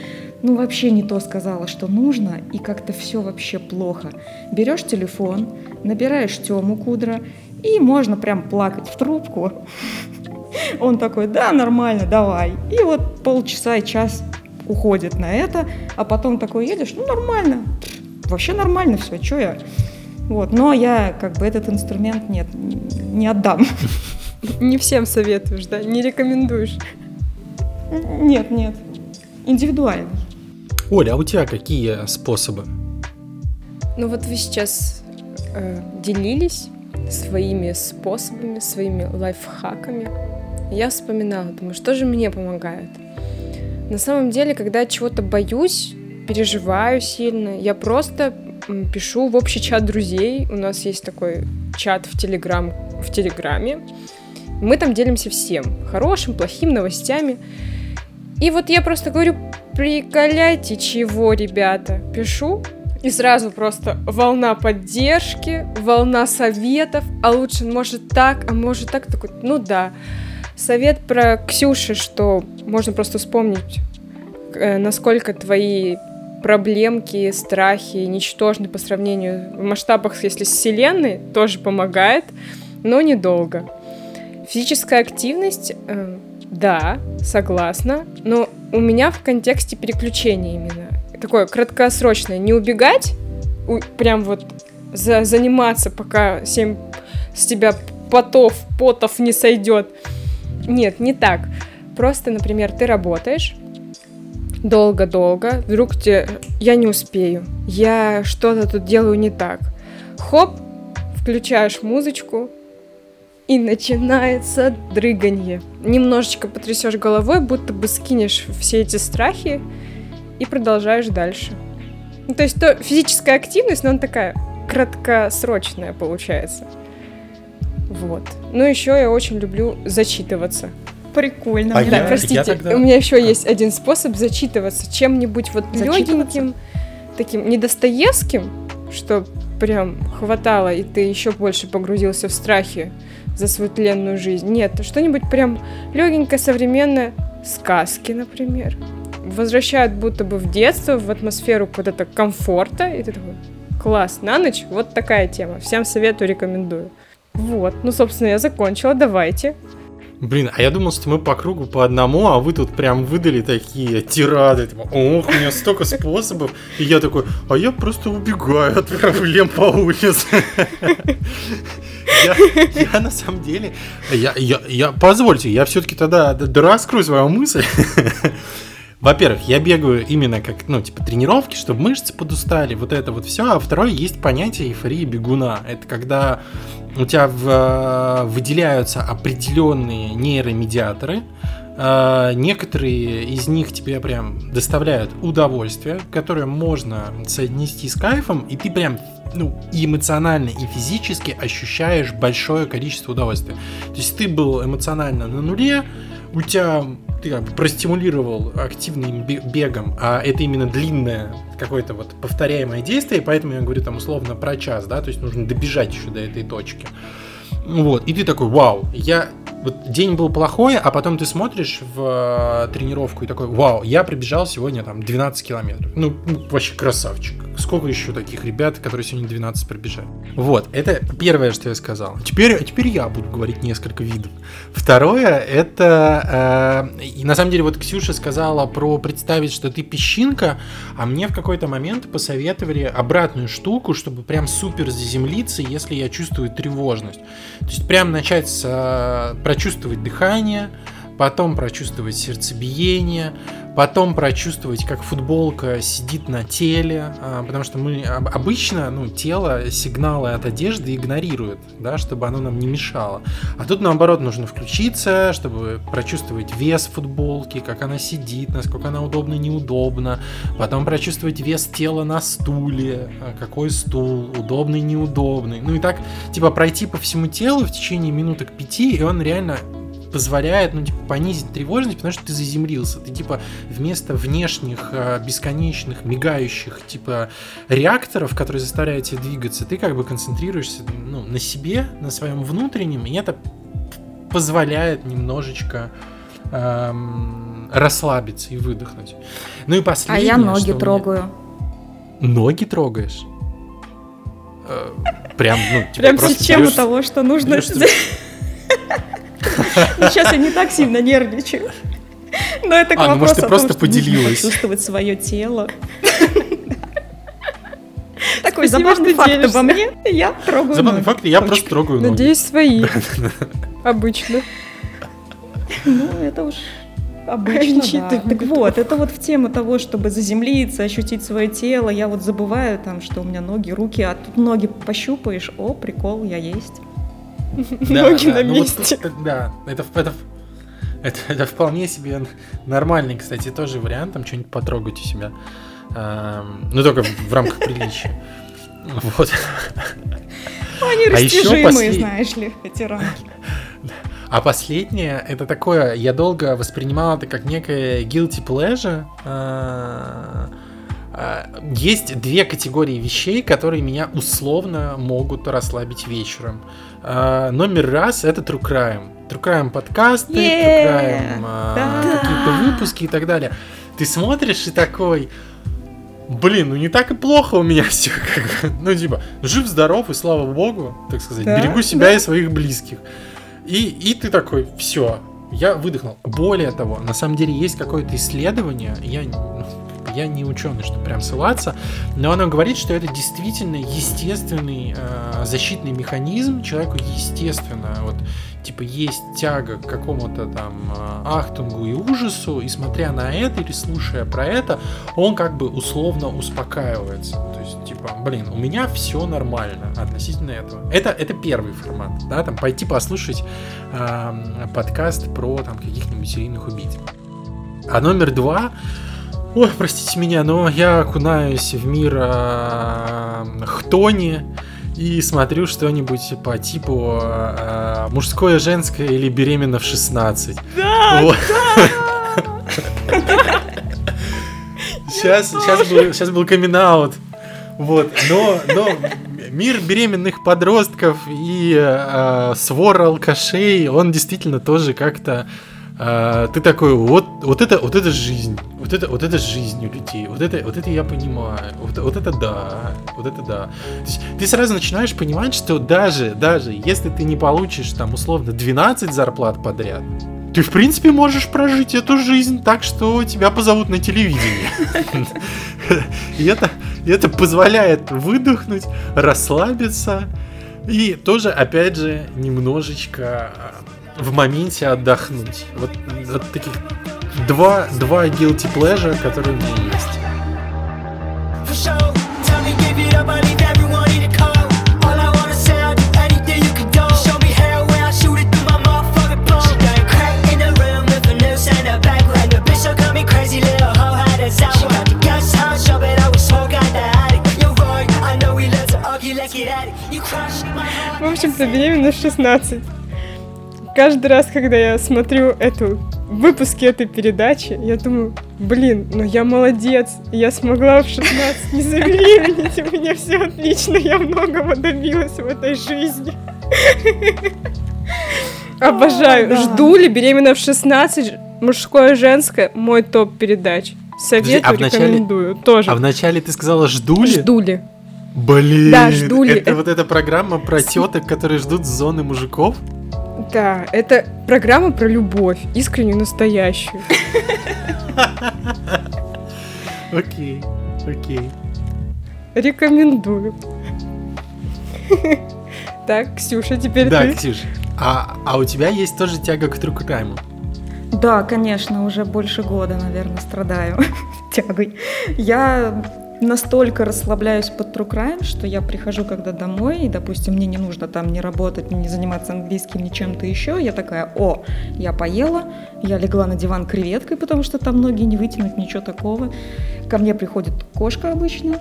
Speaker 2: ну вообще не то сказала, что нужно, и как-то все вообще плохо. Берешь телефон, набираешь Тему Кудра, и можно прям плакать в трубку. Он такой, да, нормально, давай. И вот полчаса и час уходит на это, а потом такой едешь, ну нормально, вообще нормально все, что я. Вот, но я как бы этот инструмент нет, не отдам.
Speaker 3: Не всем советуешь, да? Не рекомендуешь.
Speaker 2: Нет, нет, индивидуально.
Speaker 1: Оля, а у тебя какие способы?
Speaker 3: Ну вот вы сейчас э, делились своими способами, своими лайфхаками. Я вспоминала, думаю, что же мне помогает. На самом деле, когда я чего-то боюсь, переживаю сильно, я просто пишу в общий чат друзей. У нас есть такой чат в Телеграм, в Телеграме. Мы там делимся всем. Хорошим, плохим, новостями. И вот я просто говорю, приколяйте чего, ребята. Пишу, и сразу просто волна поддержки, волна советов, а лучше может так, а может так, такой, ну да. Совет про Ксюши, что можно просто вспомнить, э, насколько твои проблемки, страхи ничтожны по сравнению в масштабах, если с Вселенной, тоже помогает, но недолго. Физическая активность, э, да, согласна, но у меня в контексте переключения именно. Такое краткосрочное. Не убегать, у- прям вот за, заниматься, пока семь с тебя потов, потов не сойдет. Нет, не так. Просто, например, ты работаешь, долго-долго, вдруг тебе, я не успею, я что-то тут делаю не так. Хоп, включаешь музычку, и начинается дрыганье. Немножечко потрясешь головой, будто бы скинешь все эти страхи и продолжаешь дальше. Ну, то есть то физическая активность, но она такая краткосрочная получается. Вот. Ну, еще я очень люблю зачитываться.
Speaker 2: Прикольно.
Speaker 1: А
Speaker 2: мне
Speaker 3: Да,
Speaker 1: я-
Speaker 3: простите,
Speaker 1: тогда-
Speaker 3: у меня еще есть один способ зачитываться чем-нибудь вот легеньким, таким не Достоевским, что прям хватало, и ты еще больше погрузился в страхи за свою тленную жизнь. Нет, что-нибудь прям легенькое, современное, сказки, например. Возвращают будто бы в детство, в атмосферу куда-то комфорта, и ты такой, класс, на ночь, вот такая тема. Всем советую, рекомендую. Вот, ну, собственно, я закончила, давайте.
Speaker 1: Блин, а я думал, что мы по кругу по одному, а вы тут прям выдали такие тирады. Типа, Ох, у меня столько способов. И я такой, а я просто убегаю от проблем по улице. Я, на самом деле, я, я, я, позвольте, я все-таки тогда раскрою свою мысль. Во-первых, я бегаю именно как, ну, типа, тренировки, чтобы мышцы подустали, вот это вот все. А второе, есть понятие эйфории бегуна. Это когда у тебя в- э, выделяются определенные нейромедиаторы, э, некоторые из них тебе прям доставляют удовольствие, которое можно соотнести с кайфом, и ты прям ну, и эмоционально, и физически ощущаешь большое количество удовольствия. То есть ты был эмоционально на нуле, у тебя ты как бы простимулировал активным бе- бегом, а это именно длинное какое-то вот повторяемое действие, поэтому я говорю там условно про час, да, то есть нужно добежать еще до этой точки. Вот, и ты такой, вау, я... Вот день был плохой, а потом ты смотришь в э, тренировку и такой, вау, я пробежал сегодня там 12 километров. Ну, ну, вообще красавчик. Сколько еще таких ребят, которые сегодня 12 пробежали? Вот, это первое, что я сказал. Теперь, теперь я буду говорить несколько видов. Второе, это... э, и на самом деле вот Ксюша сказала про представить, что ты песчинка, а мне в какой-то момент посоветовали обратную штуку, чтобы прям супер заземлиться, если я чувствую тревожность. То есть прям начать с, э, прочувствовать дыхание, потом прочувствовать сердцебиение, потом прочувствовать, как футболка сидит на теле, а, потому что мы об- обычно, ну, тело сигналы от одежды игнорирует, да, чтобы оно нам не мешало. А тут, наоборот, нужно включиться, чтобы прочувствовать вес футболки, как она сидит, насколько она удобна, неудобна, потом прочувствовать вес тела на стуле, а, какой стул, удобный, неудобный. Ну и так, типа, пройти по всему телу в течение минуток пяти, и он реально позволяет, ну, типа, понизить тревожность, потому что ты заземлился. Ты, типа, вместо внешних, э, бесконечных, мигающих, типа, реакторов, которые заставляют тебя двигаться, ты как бы концентрируешься, ну, на себе, на своем внутреннем, и это позволяет немножечко эм, расслабиться и выдохнуть. Ну и
Speaker 2: А
Speaker 1: последнее,
Speaker 2: я ноги трогаю.
Speaker 1: Ноги трогаешь? Э, Прям, ну, типа,
Speaker 2: Прям
Speaker 1: просто берешь-
Speaker 2: того, что нужно.
Speaker 1: берешь
Speaker 2: Сейчас я не так сильно нервничаю. Но это к
Speaker 1: А, ну, может, ты
Speaker 2: вопросу о том,
Speaker 1: просто
Speaker 2: нужно
Speaker 1: поделилась.
Speaker 2: почувствовать свое тело. Такой забавный факт обо мне. Я трогаю
Speaker 1: Забавный факт, я просто трогаю ноги.
Speaker 3: Надеюсь, свои. Обычно.
Speaker 2: Ну, это уж обычно, да. Так вот, это вот в тему того, чтобы заземлиться, ощутить свое тело. Я вот забываю там, что у меня ноги, руки, а тут ноги пощупаешь. О, прикол, я есть.
Speaker 1: Да,
Speaker 3: Ноги
Speaker 1: да,
Speaker 3: на
Speaker 1: ну вот
Speaker 3: месте.
Speaker 1: это- да, это, это, это, это вполне себе нормальный, кстати, тоже вариант, там что-нибудь потрогать у себя. Эм, Ну, только в, в рамках приличия. Вот.
Speaker 2: Ну, Они
Speaker 1: А
Speaker 2: растяжимые,
Speaker 1: послед-
Speaker 2: знаешь ли, эти рамки.
Speaker 1: А последнее, это такое, я долго воспринимал это как некое guilty pleasure. А, Есть две категории вещей, которые меня условно могут расслабить вечером. А, Номер раз это True Crime. True Crime подкасты, True
Speaker 2: Yeah!
Speaker 1: Crime а,
Speaker 2: Да!
Speaker 1: какие-то выпуски и так далее. Ты смотришь и такой, блин, ну не так и плохо у меня все. Ну типа, жив-здоров и слава богу, так сказать,
Speaker 2: Да,
Speaker 1: берегу себя
Speaker 2: да.
Speaker 1: и своих близких. И, и ты такой, все, я выдохнул. Более того, на самом деле есть какое-то исследование, я, ну, я не ученый, чтобы прям ссылаться, но оно говорит, что это действительно естественный э, защитный механизм. Человеку естественно, вот, типа, есть тяга к какому-то там э, ахтунгу и ужасу, и смотря на это или слушая про это, он как бы условно успокаивается. То есть, типа, блин, у меня все нормально относительно этого. Это, это первый формат, да, там пойти послушать э, подкаст про там каких-нибудь серийных убийц. А номер два, ой, простите меня, но я окунаюсь в мир э, Хтони и смотрю что-нибудь по типу э, мужское, женское или беременна в 16. Да, Сейчас, сейчас, был, сейчас был камин Вот, но, но мир беременных подростков и э, свор алкашей, он действительно тоже как-то э, ты такой, вот, вот это, вот это жизнь, вот это, вот это жизнь у людей, вот это, вот это я понимаю, вот, вот это да, вот это да. То есть ты сразу начинаешь понимать, что даже, даже если ты не получишь там условно 12 зарплат подряд, ты в принципе можешь прожить эту жизнь так, что тебя позовут на телевидение. И это, это позволяет выдохнуть, расслабиться и тоже, опять же, немножечко а, в моменте отдохнуть. Вот, вот таких два, два guilty pleasure, которые у меня есть.
Speaker 3: В общем-то, беременна в 16. Каждый раз, когда я смотрю эту выпуски этой передачи, я думаю, блин, ну я молодец, я смогла в 16 не забеременеть, у меня все отлично, я многого добилась в этой жизни. Обожаю.
Speaker 2: да.
Speaker 3: Жду ли беременна в 16, мужское, женское, мой топ передач. Советую,
Speaker 1: а в начале-
Speaker 3: рекомендую. Тоже.
Speaker 1: А вначале ты сказала жду ли?
Speaker 3: Жду ли.
Speaker 1: Блин,
Speaker 3: Да, жду ли.
Speaker 1: это вот эта программа про теток, которые ждут с зоны мужиков?
Speaker 3: Да, это программа про любовь, искреннюю, настоящую.
Speaker 1: Окей, окей.
Speaker 3: Рекомендую. Так, Ксюша, теперь
Speaker 1: Да,
Speaker 3: ты.
Speaker 1: Ксюш, а, а у тебя есть тоже тяга к true crime?
Speaker 2: Да, конечно, уже больше года, наверное, страдаю тягой. Я настолько расслабляюсь под true crime, что я прихожу когда домой, и, допустим, мне не нужно там не работать, не заниматься английским, ни чем-то еще, я такая, о, я поела, я легла на диван креветкой, потому что там ноги не вытянуть, ничего такого. Ко мне приходит кошка обычно,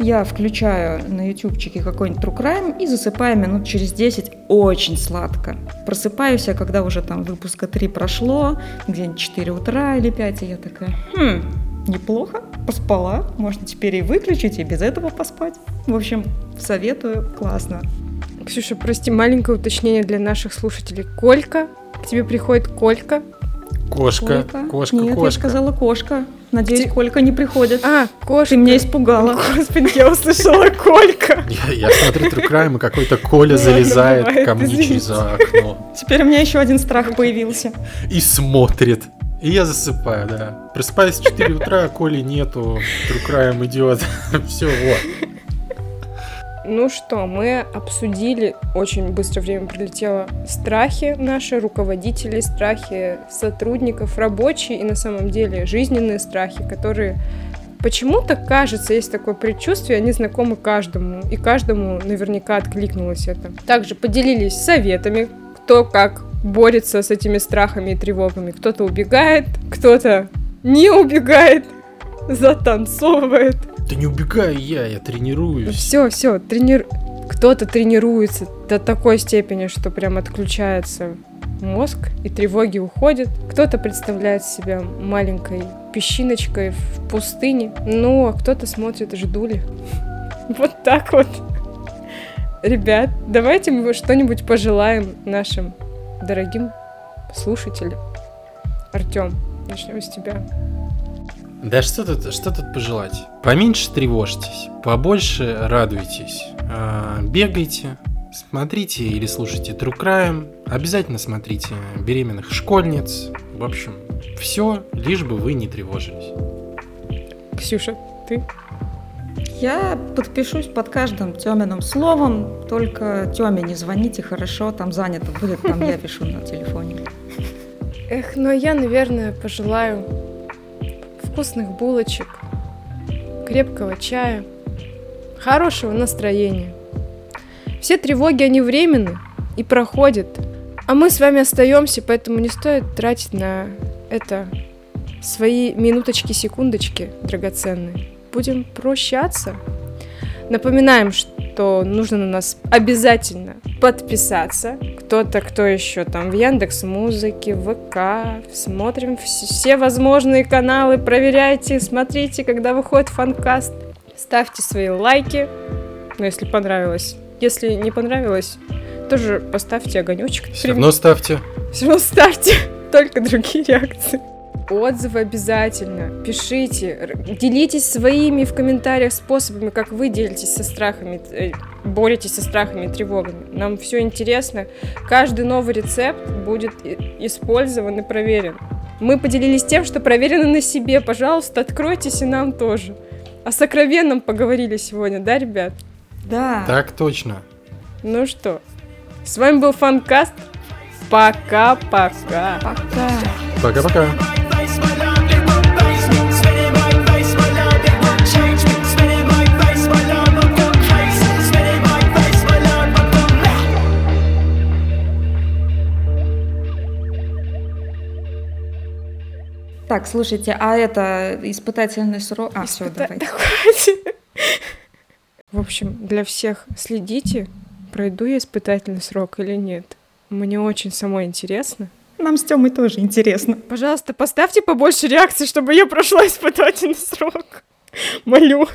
Speaker 2: я включаю на ютубчике какой-нибудь true crime и засыпаю минут через 10 очень сладко. Просыпаюсь я, когда уже там выпуска 3 прошло, где-нибудь 4 утра или 5, и я такая, хм, неплохо, поспала, можно теперь и выключить, и без этого поспать. В общем, советую, классно.
Speaker 3: Ксюша, прости, маленькое уточнение для наших слушателей. Колька? К тебе приходит Колька?
Speaker 1: Кошка,
Speaker 2: Колька?
Speaker 1: кошка,
Speaker 2: Нет, я
Speaker 1: кошка.
Speaker 2: сказала кошка. Надеюсь,
Speaker 3: Где-
Speaker 2: Колька не приходит.
Speaker 3: А, кошка.
Speaker 2: Ты меня испугала.
Speaker 3: Господи, я услышала Колька.
Speaker 1: Я, я смотрю true crime, и какой-то Коля залезает ко мне через окно
Speaker 2: Теперь у меня еще один страх появился.
Speaker 1: и смотрит. И я засыпаю, да. Просыпаюсь в 4 утра, а Коли нету, true идет. Все, вот.
Speaker 3: Ну что, мы обсудили, очень быстро время пролетело, страхи наши, руководителей, страхи сотрудников, рабочие и на самом деле жизненные страхи, которые почему-то кажется, есть такое предчувствие, они знакомы каждому, и каждому наверняка откликнулось это. Также поделились советами, кто как борется с этими страхами и тревогами. Кто-то убегает, кто-то не убегает, затанцовывает.
Speaker 1: Да не убегаю я, я тренируюсь.
Speaker 3: Все, все, тренир... кто-то тренируется до такой степени, что прям отключается мозг, и тревоги уходят. Кто-то представляет себя маленькой песчиночкой в пустыне, ну, а кто-то смотрит ждули. Вот так вот. Ребят, давайте мы что-нибудь пожелаем нашим дорогим слушателям. Артем, начнем с тебя.
Speaker 1: Да что тут, что тут пожелать? Поменьше тревожьтесь, побольше радуйтесь, а, бегайте, смотрите или слушайте True Crime, обязательно смотрите беременных школьниц. В общем, все, лишь бы вы не тревожились.
Speaker 3: Ксюша, ты?
Speaker 2: Я подпишусь под каждым Тёминым словом, только Тёме не звоните, хорошо, там занято будет, там я пишу на телефоне.
Speaker 3: Эх, ну я, наверное, пожелаю вкусных булочек, крепкого чая, хорошего настроения. Все тревоги, они временны и проходят. А мы с вами остаемся, поэтому не стоит тратить на это свои минуточки, секундочки драгоценные. Будем прощаться. Напоминаем, что нужно на нас обязательно подписаться. Кто-то, кто еще там в Яндекс Музыке, в ВК. Смотрим вс- все возможные каналы, проверяйте, смотрите, когда выходит фанкаст. Ставьте свои лайки, ну, если понравилось. Если не понравилось, тоже поставьте огонечек.
Speaker 1: Все равно ставьте.
Speaker 3: Все равно ставьте только другие реакции. Отзывы обязательно. Пишите. Делитесь своими в комментариях способами, как вы делитесь со страхами, э, боретесь со страхами и тревогами. Нам все интересно. Каждый новый рецепт будет использован и проверен. Мы поделились тем, что проверено на себе. Пожалуйста, откройтесь и нам тоже. О сокровенном поговорили сегодня, да, ребят?
Speaker 2: Да.
Speaker 1: Так точно.
Speaker 3: Ну что, с вами был Фанкаст. Пока-пока.
Speaker 2: Пока.
Speaker 1: Пока-пока.
Speaker 2: Так, слушайте, а это испытательный срок? А, все, давайте.
Speaker 3: Да хватит. В общем, для всех следите, пройду я испытательный срок или нет. Мне очень самой интересно.
Speaker 2: Нам с Тёмой тоже интересно.
Speaker 3: Пожалуйста, поставьте побольше реакций, чтобы я прошла испытательный срок. Молю.